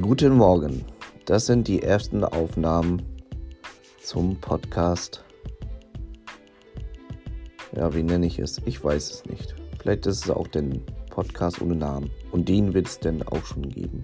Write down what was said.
Guten Morgen. Das sind die ersten Aufnahmen zum Podcast. Ja, wie nenne ich es? Ich weiß es nicht. Vielleicht ist es auch den Podcast ohne Namen. Und den wird es denn auch schon geben.